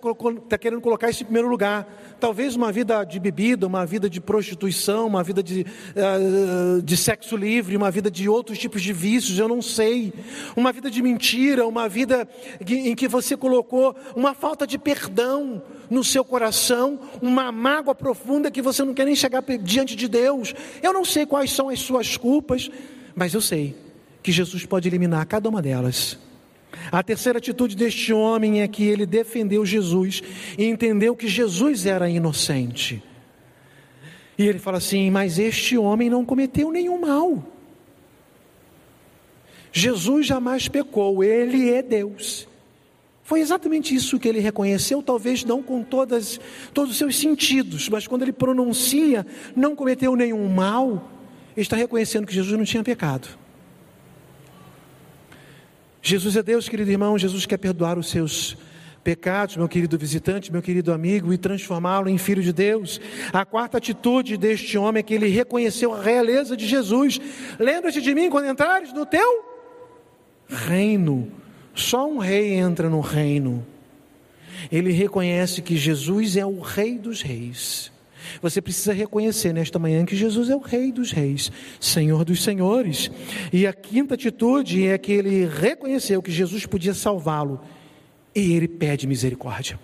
tá querendo colocar isso em primeiro lugar. Talvez uma vida de bebida, uma vida de prostituição, uma vida de, uh, de sexo livre, uma vida de outros tipos de vícios, eu não sei. Uma vida de mentira, uma vida em que você colocou uma falta de perdão no seu coração, uma mágoa profunda que você não quer nem chegar diante de Deus. Eu não sei quais são as suas culpas, mas eu sei que Jesus pode eliminar cada uma delas a terceira atitude deste homem é que ele defendeu Jesus e entendeu que Jesus era inocente. E ele fala assim: Mas este homem não cometeu nenhum mal. Jesus jamais pecou, ele é Deus. Foi exatamente isso que ele reconheceu, talvez não com todas, todos os seus sentidos, mas quando ele pronuncia, não cometeu nenhum mal, ele está reconhecendo que Jesus não tinha pecado. Jesus é Deus, querido irmão, Jesus quer perdoar os seus pecados, meu querido visitante, meu querido amigo, e transformá-lo em filho de Deus. A quarta atitude deste homem é que ele reconheceu a realeza de Jesus. Lembra-te de mim quando entrares no teu reino. Só um rei entra no reino. Ele reconhece que Jesus é o rei dos reis. Você precisa reconhecer nesta manhã que Jesus é o Rei dos Reis, Senhor dos Senhores. E a quinta atitude é que ele reconheceu que Jesus podia salvá-lo e ele pede misericórdia.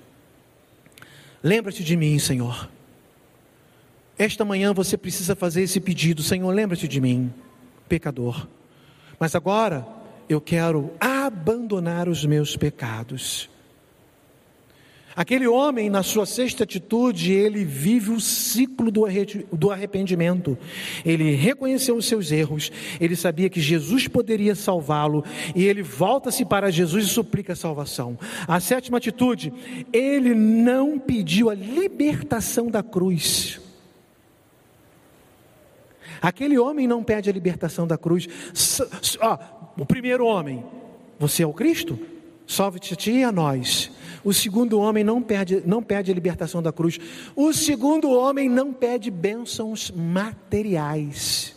Lembra-te de mim, Senhor. Esta manhã você precisa fazer esse pedido, Senhor, lembra-te de mim, pecador. Mas agora eu quero abandonar os meus pecados. Aquele homem, na sua sexta atitude, ele vive o ciclo do arrependimento. Ele reconheceu os seus erros, ele sabia que Jesus poderia salvá-lo, e ele volta-se para Jesus e suplica a salvação. A sétima atitude, ele não pediu a libertação da cruz. Aquele homem não pede a libertação da cruz. o primeiro homem, você é o Cristo? Salve-te a ti e a nós. O segundo homem não pede, não pede a libertação da cruz. O segundo homem não pede bênçãos materiais,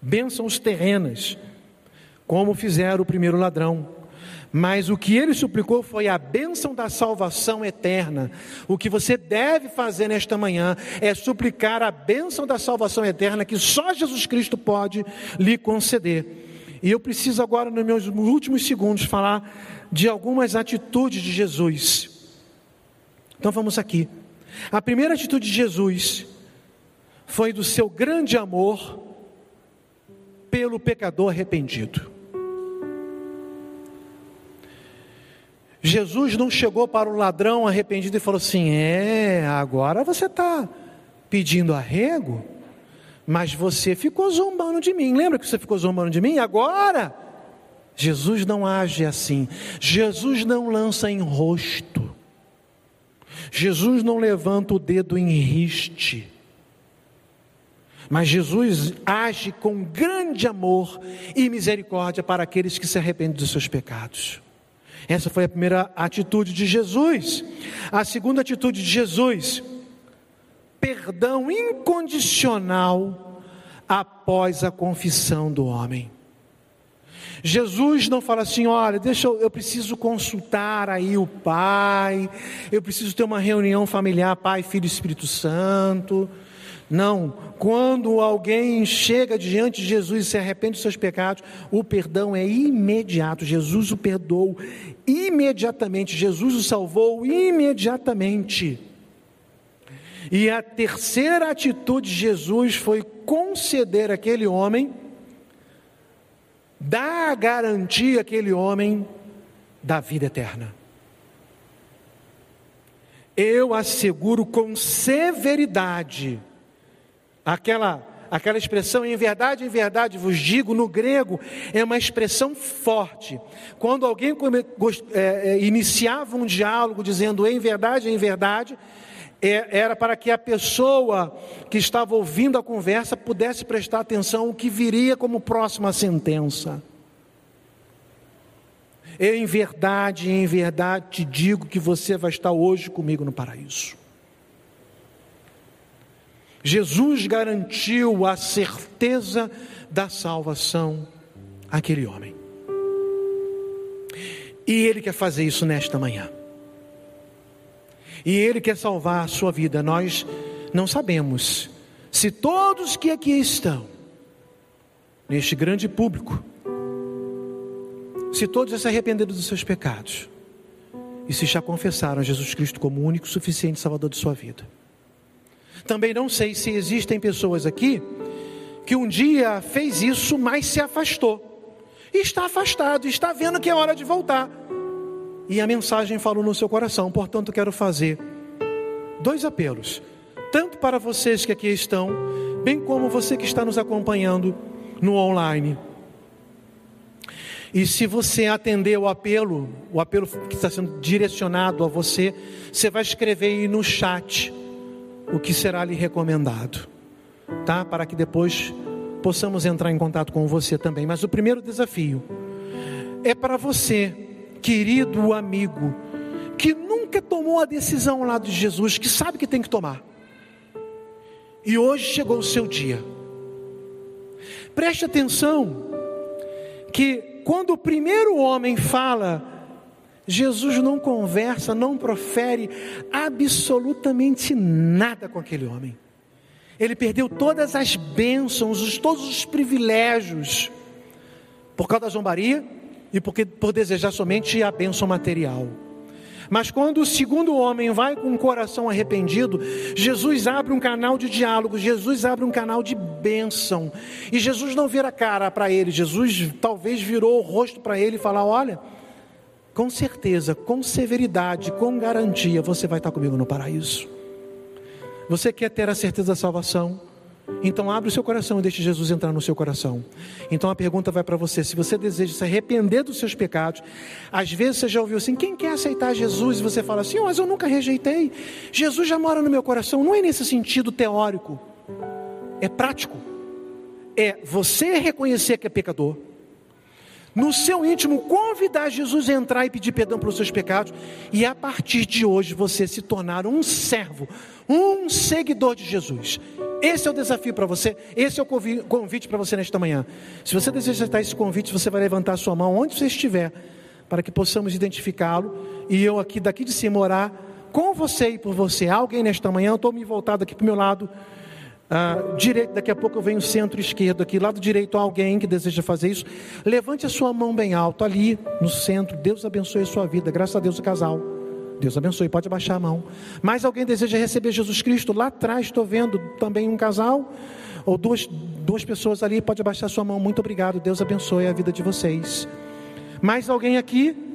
bênçãos terrenas. como fizeram o primeiro ladrão. Mas o que ele suplicou foi a bênção da salvação eterna. O que você deve fazer nesta manhã é suplicar a bênção da salvação eterna que só Jesus Cristo pode lhe conceder. E eu preciso agora, nos meus últimos segundos, falar de algumas atitudes de Jesus. Então vamos aqui. A primeira atitude de Jesus foi do seu grande amor pelo pecador arrependido. Jesus não chegou para o ladrão arrependido e falou assim: É, agora você está pedindo arrego, mas você ficou zombando de mim. Lembra que você ficou zombando de mim? Agora, Jesus não age assim. Jesus não lança em rosto. Jesus não levanta o dedo em riste. Mas Jesus age com grande amor e misericórdia para aqueles que se arrependem dos seus pecados. Essa foi a primeira atitude de Jesus. A segunda atitude de Jesus, perdão incondicional após a confissão do homem. Jesus não fala assim, olha, deixa eu, eu preciso consultar aí o Pai, eu preciso ter uma reunião familiar, Pai, Filho e Espírito Santo. Não, quando alguém chega diante de Jesus e se arrepende dos seus pecados, o perdão é imediato. Jesus o perdoou imediatamente, Jesus o salvou imediatamente. E a terceira atitude de Jesus foi conceder àquele homem, dar a garantia àquele homem da vida eterna. Eu asseguro com severidade, Aquela, aquela expressão, em verdade, em verdade vos digo, no grego, é uma expressão forte. Quando alguém é, é, iniciava um diálogo dizendo em verdade, em verdade, era para que a pessoa que estava ouvindo a conversa pudesse prestar atenção ao que viria como próxima sentença. em verdade, em verdade te digo que você vai estar hoje comigo no paraíso. Jesus garantiu a certeza da salvação àquele homem. E Ele quer fazer isso nesta manhã. E Ele quer salvar a sua vida. Nós não sabemos se todos que aqui estão, neste grande público, se todos se arrependeram dos seus pecados e se já confessaram Jesus Cristo como o único suficiente Salvador de sua vida. Também não sei se existem pessoas aqui que um dia fez isso, mas se afastou. E está afastado, está vendo que é hora de voltar. E a mensagem falou no seu coração, portanto, quero fazer dois apelos, tanto para vocês que aqui estão, bem como você que está nos acompanhando no online. E se você atender o apelo, o apelo que está sendo direcionado a você, você vai escrever aí no chat o que será lhe recomendado, tá? Para que depois possamos entrar em contato com você também. Mas o primeiro desafio é para você, querido amigo, que nunca tomou a decisão ao lado de Jesus, que sabe que tem que tomar. E hoje chegou o seu dia. Preste atenção que quando o primeiro homem fala Jesus não conversa, não profere absolutamente nada com aquele homem. Ele perdeu todas as bênçãos, todos os privilégios, por causa da zombaria e porque, por desejar somente a bênção material. Mas quando o segundo homem vai com o coração arrependido, Jesus abre um canal de diálogo, Jesus abre um canal de bênção. E Jesus não vira cara para ele, Jesus talvez virou o rosto para ele e falar: Olha, com certeza, com severidade, com garantia, você vai estar comigo no paraíso. Você quer ter a certeza da salvação? Então abre o seu coração e deixe Jesus entrar no seu coração. Então a pergunta vai para você: se você deseja se arrepender dos seus pecados, às vezes você já ouviu assim: quem quer aceitar Jesus? E você fala assim: oh, mas eu nunca rejeitei. Jesus já mora no meu coração. Não é nesse sentido teórico, é prático. É você reconhecer que é pecador no seu íntimo, convidar Jesus a entrar e pedir perdão pelos seus pecados, e a partir de hoje você se tornar um servo, um seguidor de Jesus. Esse é o desafio para você, esse é o convite para você nesta manhã. Se você deseja aceitar esse convite, você vai levantar a sua mão onde você estiver, para que possamos identificá-lo e eu aqui daqui de cima orar com você e por você. Alguém nesta manhã, eu estou me voltado aqui para o meu lado uh, direito, daqui a pouco eu venho centro-esquerdo aqui, lado direito alguém que deseja fazer isso. Levante a sua mão bem alto ali no centro. Deus abençoe a sua vida. Graças a Deus o casal. Deus abençoe, pode abaixar a mão. Mas alguém deseja receber Jesus Cristo? Lá atrás estou vendo também um casal ou duas, duas pessoas ali, pode abaixar a sua mão. Muito obrigado. Deus abençoe a vida de vocês. Mais alguém aqui?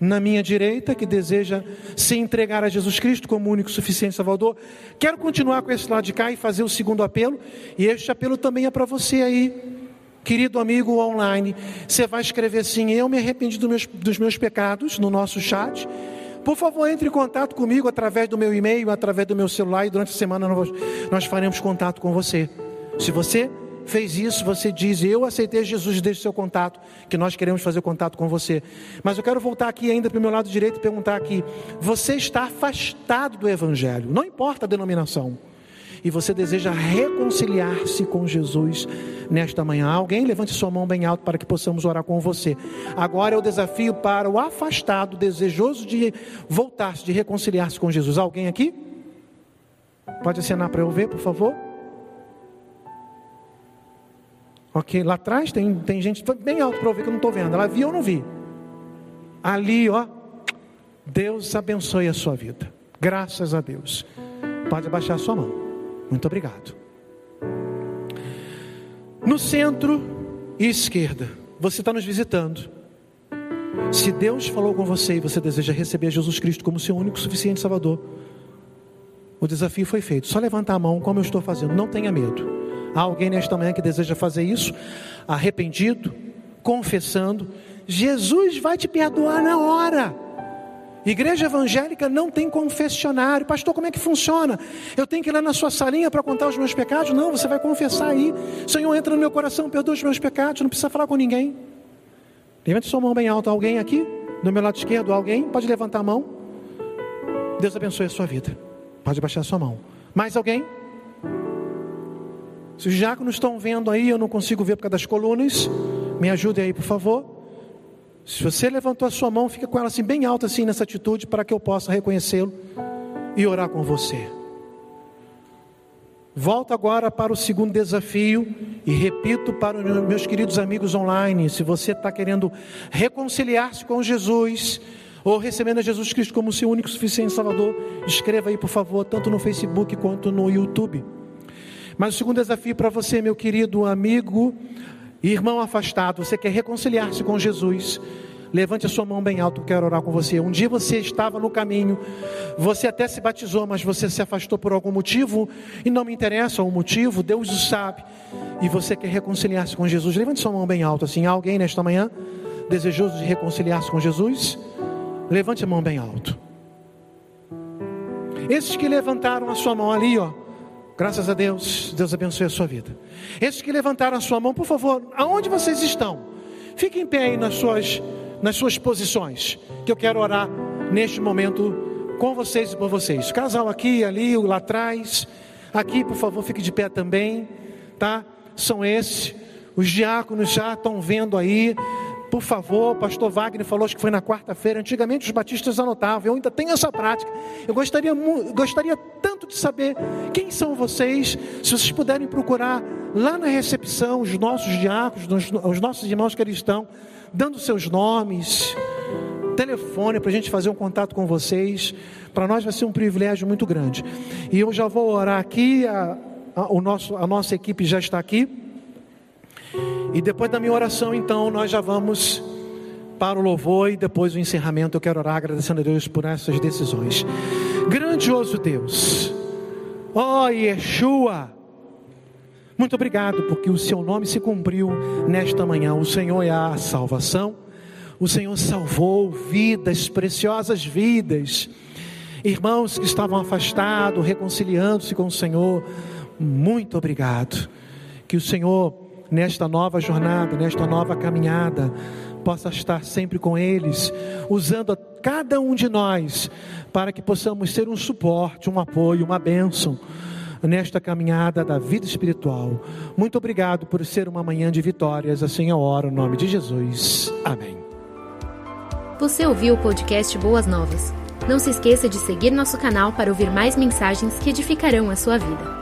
na minha direita, que deseja se entregar a Jesus Cristo como único suficiente Salvador. Quero continuar com esse lado de cá e fazer o segundo apelo, e este apelo também é para você aí, querido amigo online. Você vai escrever assim: Eu me arrependi dos meus, dos meus pecados no nosso chat. Por favor, entre em contato comigo através do meu e-mail, através do meu celular, e durante a semana nós, nós faremos contato com você. Se você fez isso, você diz: Eu aceitei Jesus, deixe seu contato, que nós queremos fazer contato com você. Mas eu quero voltar aqui ainda para o meu lado direito e perguntar aqui: Você está afastado do Evangelho, não importa a denominação, e você deseja reconciliar-se com Jesus nesta manhã? Alguém levante sua mão bem alto para que possamos orar com você. Agora é o desafio para o afastado, desejoso de voltar-se, de reconciliar-se com Jesus. Alguém aqui? Pode acenar para eu ver, por favor? Ok, lá atrás tem, tem gente bem alto para eu ver que eu não estou vendo. Ela viu ou não vi? Ali, ó, Deus abençoe a sua vida. Graças a Deus. Pode abaixar a sua mão. Muito obrigado. No centro e esquerda, você está nos visitando. Se Deus falou com você e você deseja receber Jesus Cristo como seu único suficiente Salvador, o desafio foi feito. Só levantar a mão como eu estou fazendo. Não tenha medo. Há alguém nesta manhã que deseja fazer isso? Arrependido, confessando, Jesus vai te perdoar na hora. Igreja evangélica não tem confessionário. Pastor, como é que funciona? Eu tenho que ir lá na sua salinha para contar os meus pecados? Não, você vai confessar aí. Senhor, entra no meu coração, perdoa os meus pecados. Não precisa falar com ninguém. Levante sua mão bem alta. Alguém aqui? Do meu lado esquerdo, alguém? Pode levantar a mão. Deus abençoe a sua vida. Pode baixar a sua mão. Mais alguém? Se os diáconos estão vendo aí, eu não consigo ver por causa das colunas. Me ajude aí, por favor. Se você levantou a sua mão, fica com ela assim bem alta assim nessa atitude para que eu possa reconhecê-lo e orar com você. Volto agora para o segundo desafio e repito para meus queridos amigos online: se você está querendo reconciliar-se com Jesus ou recebendo a Jesus Cristo como seu único suficiente Salvador, escreva aí, por favor, tanto no Facebook quanto no YouTube. Mas o segundo desafio para você, meu querido amigo irmão afastado, você quer reconciliar-se com Jesus. Levante a sua mão bem alto, quero orar com você. Um dia você estava no caminho, você até se batizou, mas você se afastou por algum motivo, e não me interessa o motivo, Deus o sabe, e você quer reconciliar-se com Jesus. Levante sua mão bem alto, assim. Alguém nesta manhã desejoso de reconciliar-se com Jesus? Levante a mão bem alto. Esses que levantaram a sua mão ali, ó, Graças a Deus, Deus abençoe a sua vida. Esses que levantaram a sua mão, por favor, aonde vocês estão? Fiquem em pé aí nas suas, nas suas posições, que eu quero orar neste momento com vocês e por vocês. Casal aqui, ali, lá atrás. Aqui, por favor, fique de pé também, tá? São esses. Os diáconos já estão vendo aí. Por favor, o pastor Wagner falou, acho que foi na quarta-feira. Antigamente os batistas anotavam, eu ainda tenho essa prática. Eu gostaria, gostaria tanto de saber quem são vocês. Se vocês puderem procurar lá na recepção os nossos diáconos, os nossos irmãos que eles estão, dando seus nomes, telefone para a gente fazer um contato com vocês. Para nós vai ser um privilégio muito grande. E eu já vou orar aqui, a, a, o nosso, a nossa equipe já está aqui. E depois da minha oração, então, nós já vamos para o louvor e depois o encerramento. Eu quero orar agradecendo a Deus por essas decisões. Grandioso Deus, ó oh, Yeshua, muito obrigado porque o seu nome se cumpriu nesta manhã. O Senhor é a salvação, o Senhor salvou vidas, preciosas vidas. Irmãos que estavam afastados, reconciliando-se com o Senhor, muito obrigado. Que o Senhor nesta nova jornada, nesta nova caminhada, possa estar sempre com eles, usando a cada um de nós, para que possamos ser um suporte, um apoio, uma bênção nesta caminhada da vida espiritual. Muito obrigado por ser uma manhã de vitórias. Assim eu oro, em nome de Jesus. Amém. Você ouviu o podcast Boas Novas? Não se esqueça de seguir nosso canal para ouvir mais mensagens que edificarão a sua vida.